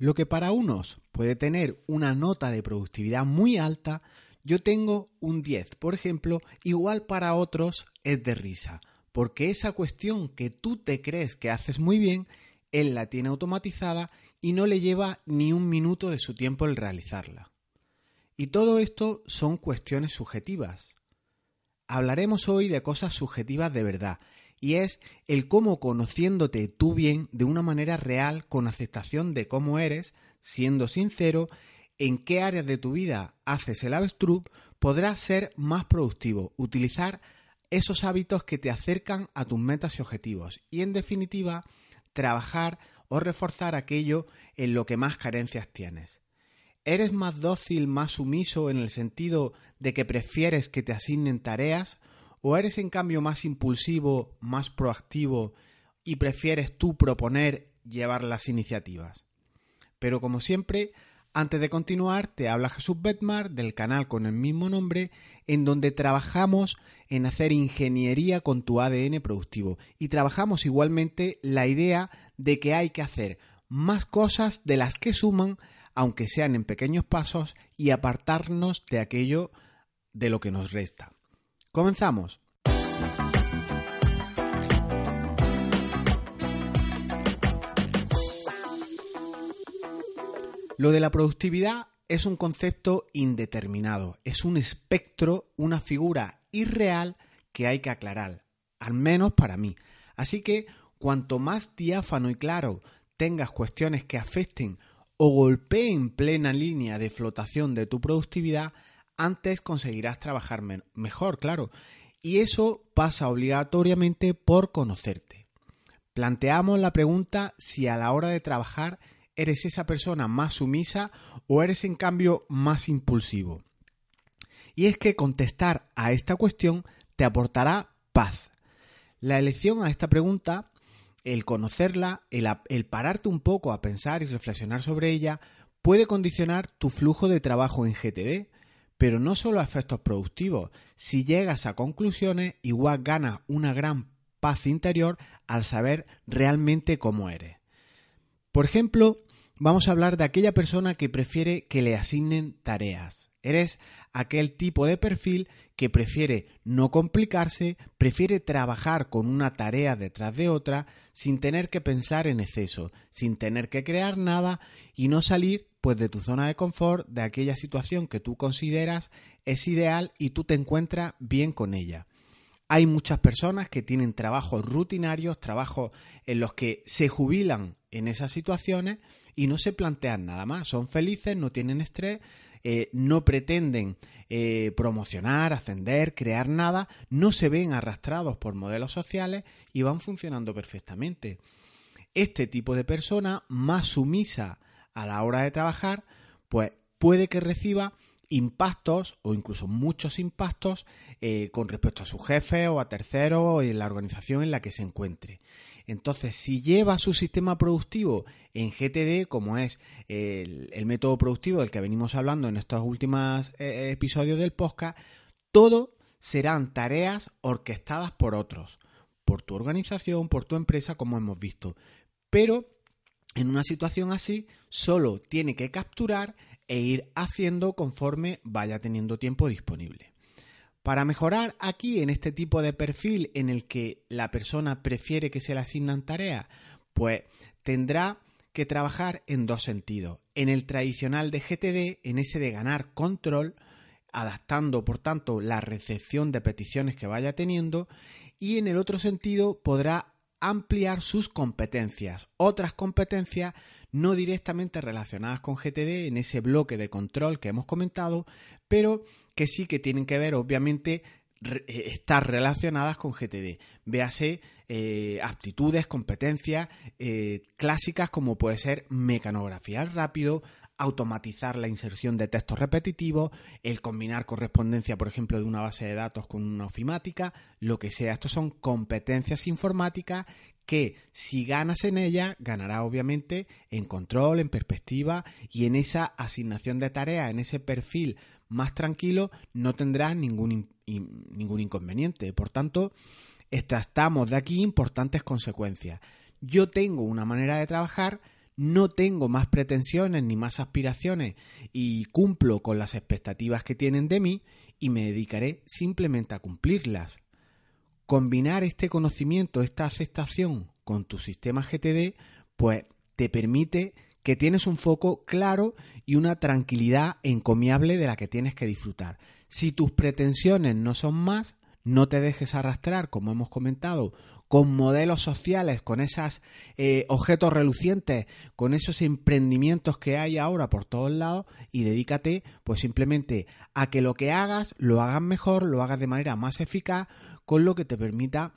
Lo que para unos puede tener una nota de productividad muy alta, yo tengo un 10, por ejemplo, igual para otros es de risa, porque esa cuestión que tú te crees que haces muy bien, él la tiene automatizada y no le lleva ni un minuto de su tiempo el realizarla. Y todo esto son cuestiones subjetivas. Hablaremos hoy de cosas subjetivas de verdad, y es el cómo conociéndote tú bien de una manera real, con aceptación de cómo eres, siendo sincero, en qué áreas de tu vida haces el avestruz, podrás ser más productivo, utilizar esos hábitos que te acercan a tus metas y objetivos y en definitiva trabajar o reforzar aquello en lo que más carencias tienes. ¿Eres más dócil, más sumiso en el sentido de que prefieres que te asignen tareas ¿O eres en cambio más impulsivo, más proactivo y prefieres tú proponer llevar las iniciativas? Pero como siempre, antes de continuar, te habla Jesús Betmar del canal con el mismo nombre, en donde trabajamos en hacer ingeniería con tu ADN productivo y trabajamos igualmente la idea de que hay que hacer más cosas de las que suman, aunque sean en pequeños pasos, y apartarnos de aquello de lo que nos resta. Comenzamos. Lo de la productividad es un concepto indeterminado, es un espectro, una figura irreal que hay que aclarar, al menos para mí. Así que cuanto más diáfano y claro tengas cuestiones que afecten o golpeen plena línea de flotación de tu productividad, antes conseguirás trabajar mejor, claro. Y eso pasa obligatoriamente por conocerte. Planteamos la pregunta si a la hora de trabajar eres esa persona más sumisa o eres en cambio más impulsivo. Y es que contestar a esta cuestión te aportará paz. La elección a esta pregunta, el conocerla, el, el pararte un poco a pensar y reflexionar sobre ella, puede condicionar tu flujo de trabajo en GTD, pero no solo a efectos productivos. Si llegas a conclusiones, igual ganas una gran paz interior al saber realmente cómo eres. Por ejemplo, vamos a hablar de aquella persona que prefiere que le asignen tareas. Eres aquel tipo de perfil que prefiere no complicarse, prefiere trabajar con una tarea detrás de otra sin tener que pensar en exceso, sin tener que crear nada y no salir pues de tu zona de confort, de aquella situación que tú consideras es ideal y tú te encuentras bien con ella. Hay muchas personas que tienen trabajos rutinarios, trabajos en los que se jubilan en esas situaciones y no se plantean nada más. Son felices, no tienen estrés, eh, no pretenden eh, promocionar, ascender, crear nada, no se ven arrastrados por modelos sociales y van funcionando perfectamente. Este tipo de persona más sumisa a la hora de trabajar, pues puede que reciba impactos o incluso muchos impactos eh, con respecto a su jefe o a terceros o en la organización en la que se encuentre. Entonces, si lleva su sistema productivo en GTD, como es el, método productivo del que venimos hablando en estos últimos eh, episodios del podcast, todo serán tareas orquestadas por otros, por tu organización, por tu empresa, como hemos visto. Pero en una situación así, solo tiene que capturar e ir haciendo conforme vaya teniendo tiempo disponible. Para mejorar aquí en este tipo de perfil en el que la persona prefiere que se le asignan tareas, pues tendrá que trabajar en dos sentidos. En el tradicional de GTD, en ese de ganar control, adaptando por tanto la recepción de peticiones que vaya teniendo, y en el otro sentido podrá ampliar sus competencias, otras competencias no directamente relacionadas con GTD en ese bloque de control que hemos comentado, pero que sí que tienen que ver obviamente eh, estar relacionadas con GTD. Véase eh, aptitudes, competencias eh, clásicas como puede ser mecanografía rápido, automatizar la inserción de textos repetitivos, el combinar correspondencia, por ejemplo, de una base de datos con una ofimática, lo que sea. Estos son competencias informáticas que si ganas en ella, ganará obviamente en control, en perspectiva y en esa asignación de tareas, en ese perfil más tranquilo, no tendrás ningún, ningún inconveniente. Por tanto, extractamos de aquí importantes consecuencias. Yo tengo una manera de trabajar no tengo más pretensiones ni más aspiraciones y cumplo con las expectativas que tienen de mí y me dedicaré simplemente a cumplirlas. Combinar este conocimiento, esta aceptación con tu sistema GTD, pues te permite que tienes un foco claro y una tranquilidad encomiable de la que tienes que disfrutar. Si tus pretensiones no son más, no te dejes arrastrar, como hemos comentado, con modelos sociales, con esos eh, objetos relucientes, con esos emprendimientos que hay ahora por todos lados y dedícate pues simplemente a que lo que hagas lo hagas mejor, lo hagas de manera más eficaz, con lo que te permita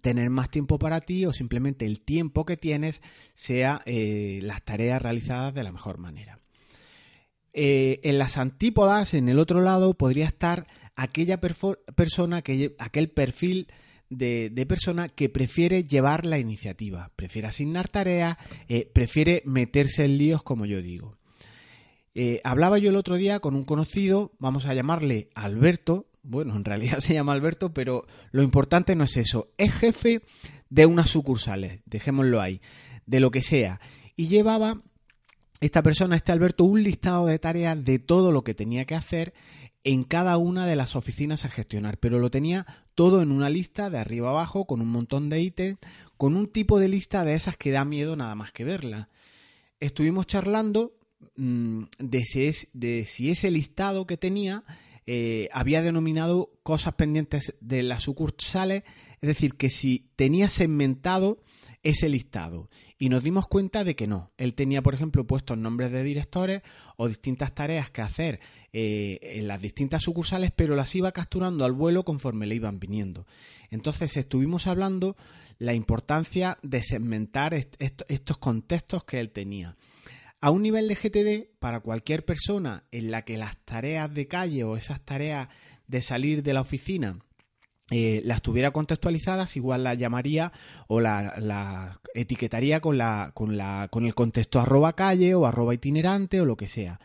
tener más tiempo para ti o simplemente el tiempo que tienes sea eh, las tareas realizadas de la mejor manera. Eh, en las antípodas, en el otro lado, podría estar aquella persona, aquel perfil de, persona que prefiere llevar la iniciativa, prefiere asignar tareas, eh, prefiere meterse en líos, como yo digo. Eh, hablaba yo el otro día con un conocido, vamos a llamarle Alberto, bueno, en realidad se llama Alberto, pero lo importante no es eso, es jefe de unas sucursales, dejémoslo ahí, de lo que sea, y llevaba esta persona, este Alberto, un listado de tareas de todo lo que tenía que hacer en cada una de las oficinas a gestionar, pero lo tenía todo en una lista de arriba abajo con un montón de ítems, con un tipo de lista de esas que da miedo nada más que verla. Estuvimos charlando mm, de, si es, de, si ese listado que tenía eh, había denominado cosas pendientes de las sucursales, es decir, que si tenía segmentado ese listado. Y nos dimos cuenta de que no. Él tenía, por ejemplo, puestos nombres de directores o distintas tareas que hacer eh, en las distintas sucursales, pero las iba capturando al vuelo conforme le iban viniendo. Entonces estuvimos hablando la importancia de segmentar estos contextos que él tenía. A un nivel de GTD, para cualquier persona en la que las tareas de calle o esas tareas de salir de la oficina eh, las tuviera contextualizadas, igual la llamaría o la, la etiquetaría con, la, con, la, con el contexto arroba calle o arroba itinerante o lo que sea.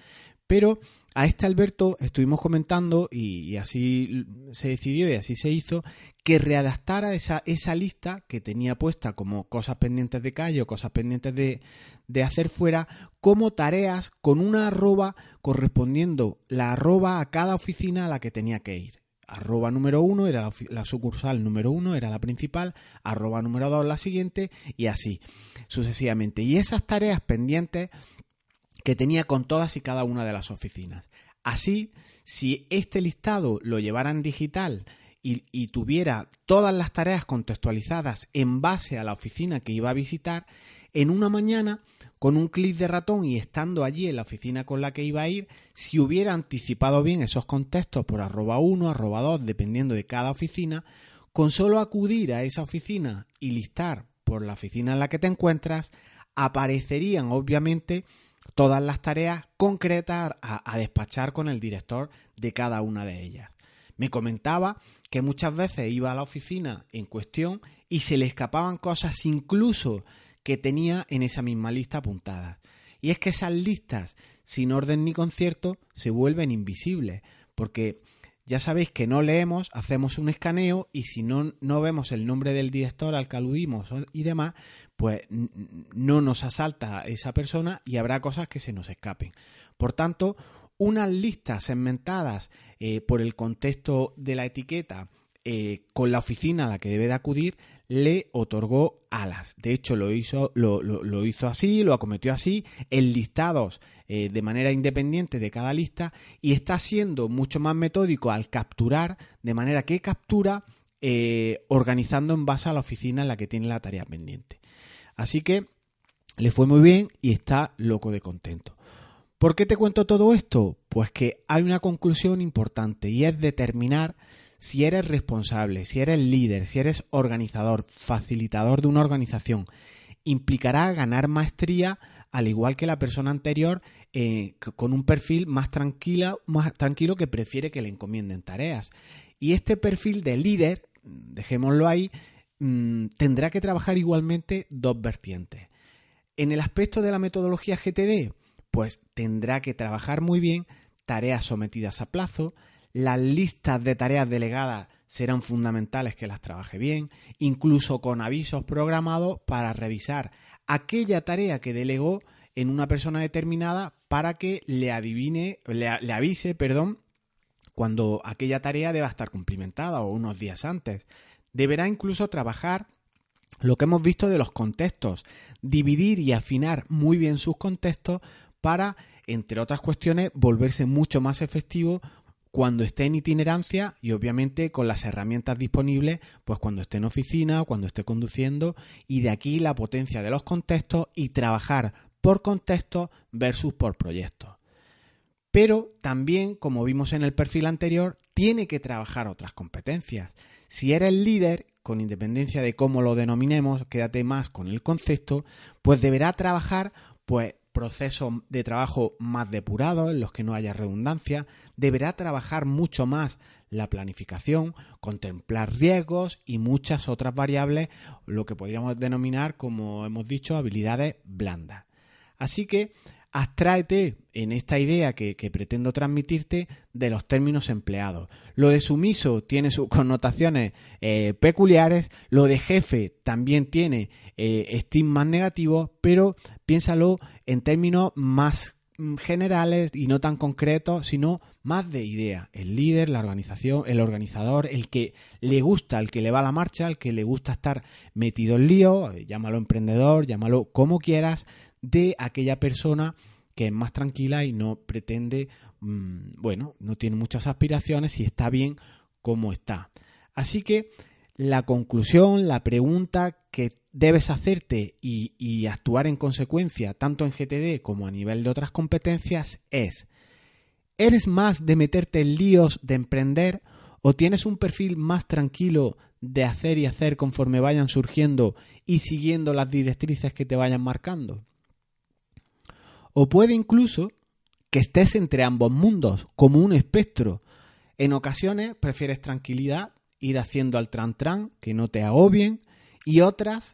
Pero a este Alberto estuvimos comentando y, así se decidió y así se hizo que readaptara esa, esa lista que tenía puesta como cosas pendientes de calle o cosas pendientes de, de hacer fuera como tareas con una arroba correspondiendo la arroba a cada oficina a la que tenía que ir. Arroba número uno era la, sucursal número uno, era la principal, arroba número dos la siguiente y así sucesivamente. Y esas tareas pendientes que tenía con todas y cada una de las oficinas. Así, si este listado lo llevara en digital y, tuviera todas las tareas contextualizadas en base a la oficina que iba a visitar, en una mañana, con un clic de ratón y estando allí en la oficina con la que iba a ir, si hubiera anticipado bien esos contextos por arroba 1, arroba 2, dependiendo de cada oficina, con solo acudir a esa oficina y listar por la oficina en la que te encuentras, aparecerían obviamente todas las tareas concretas a, despachar con el director de cada una de ellas. Me comentaba que muchas veces iba a la oficina en cuestión y se le escapaban cosas incluso que tenía en esa misma lista apuntada. Y es que esas listas sin orden ni concierto se vuelven invisibles, porque ya sabéis que no leemos, hacemos un escaneo y si no, no vemos el nombre del director al que aludimos y demás, pues no nos asalta esa persona y habrá cosas que se nos escapen. Por tanto, unas listas segmentadas eh, por el contexto de la etiqueta eh, con la oficina a la que debe de acudir le otorgó alas. De hecho, lo hizo, lo, hizo así, lo acometió así, en listados eh, de manera independiente de cada lista y está siendo mucho más metódico al capturar, de manera que captura eh, organizando en base a la oficina en la que tiene la tarea pendiente. Así que le fue muy bien y está loco de contento. ¿Por qué te cuento todo esto? Pues que hay una conclusión importante y es determinar si eres responsable, si eres líder, si eres organizador, facilitador de una organización, implicará ganar maestría al igual que la persona anterior eh, con un perfil más, tranquila, más tranquilo que prefiere que le encomienden tareas. Y este perfil de líder, dejémoslo ahí, mm, tendrá que trabajar igualmente dos vertientes. En el aspecto de la metodología GTD, pues tendrá que trabajar muy bien tareas sometidas a plazo, las listas de tareas delegadas serán fundamentales que las trabaje bien, incluso con avisos programados para revisar aquella tarea que delegó en una persona determinada para que le adivine, le, avise, perdón, cuando aquella tarea deba estar cumplimentada o unos días antes. Deberá incluso trabajar lo que hemos visto de los contextos, dividir y afinar muy bien sus contextos para, entre otras cuestiones, volverse mucho más efectivo cuando esté en itinerancia y obviamente con las herramientas disponibles, pues cuando esté en oficina o cuando esté conduciendo y de aquí la potencia de los contextos y trabajar por contexto versus por proyecto. Pero también, como vimos en el perfil anterior, tiene que trabajar otras competencias. Si eres líder, con independencia de cómo lo denominemos, quédate más con el concepto, pues deberá trabajar pues procesos de trabajo más depurados, en los que no haya redundancia, deberá trabajar mucho más la planificación, contemplar riesgos y muchas otras variables, lo que podríamos denominar, como hemos dicho, habilidades blandas. Así que abstráete en esta idea que, pretendo transmitirte de los términos empleados. Lo de sumiso tiene sus connotaciones eh, peculiares, lo de jefe también tiene eh, estigmas negativos, pero piénsalo en términos más generales y no tan concretos, sino más de idea. El líder, la organización, el organizador, el que le gusta, el que le va a la marcha, el que le gusta estar metido en lío, llámalo emprendedor, llámalo como quieras, de aquella persona que es más tranquila y no pretende, mm, bueno, no tiene muchas aspiraciones y está bien como está. Así que la conclusión, la pregunta que debes hacerte y, actuar en consecuencia, tanto en GTD como a nivel de otras competencias, es, ¿eres más de meterte en líos de emprender o tienes un perfil más tranquilo de hacer y hacer conforme vayan surgiendo y siguiendo las directrices que te vayan marcando? O puede incluso que estés entre ambos mundos, como un espectro. En ocasiones prefieres tranquilidad, ir haciendo al tran-tran, que no te agobien, y otras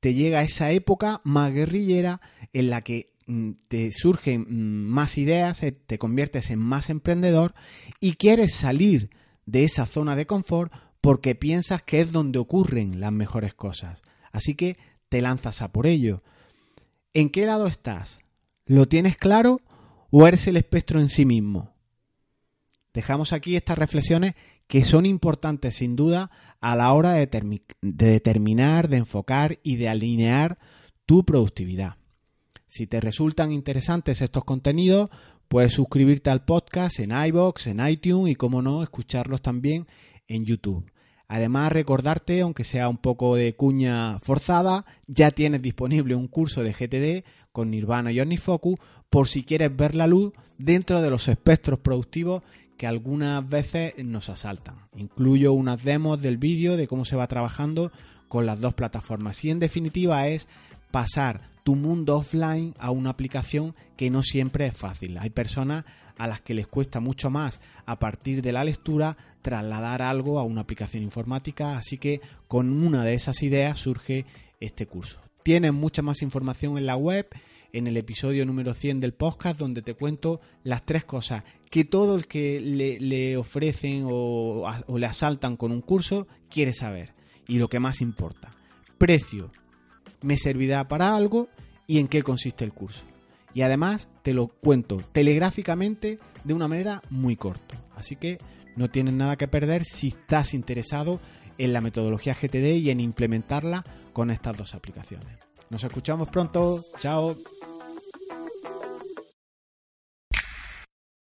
te llega esa época más guerrillera en la que mm, te surgen mm, más ideas, eh, te conviertes en más emprendedor y quieres salir de esa zona de confort porque piensas que es donde ocurren las mejores cosas. Así que te lanzas a por ello. ¿En qué lado estás? ¿Lo tienes claro o eres el espectro en sí mismo? Dejamos aquí estas reflexiones que son importantes sin duda a la hora de, determinar, de enfocar y de alinear tu productividad. Si te resultan interesantes estos contenidos, puedes suscribirte al podcast en iBox, en iTunes y, como no, escucharlos también en YouTube. Además, recordarte, aunque sea un poco de cuña forzada, ya tienes disponible un curso de GTD con Nirvana y OmniFocus por si quieres ver la luz dentro de los espectros productivos que algunas veces nos asaltan. Incluyo unas demos del vídeo de cómo se va trabajando con las dos plataformas. Y en definitiva es pasar tu mundo offline a una aplicación que no siempre es fácil. Hay personas a las que les cuesta mucho más a partir de la lectura trasladar algo a una aplicación informática, así que con una de esas ideas surge este curso. Tienes mucha más información en la web, en el episodio número 100 del podcast, donde te cuento las tres cosas que todo el que le, ofrecen o, o le asaltan con un curso quiere saber. Y lo que más importa, precio, ¿me servirá para algo y en qué consiste el curso? y además te lo cuento telegráficamente de una manera muy corta. Así que no tienes nada que perder si estás interesado en la metodología GTD y en implementarla con estas dos aplicaciones. Nos escuchamos pronto. Chao.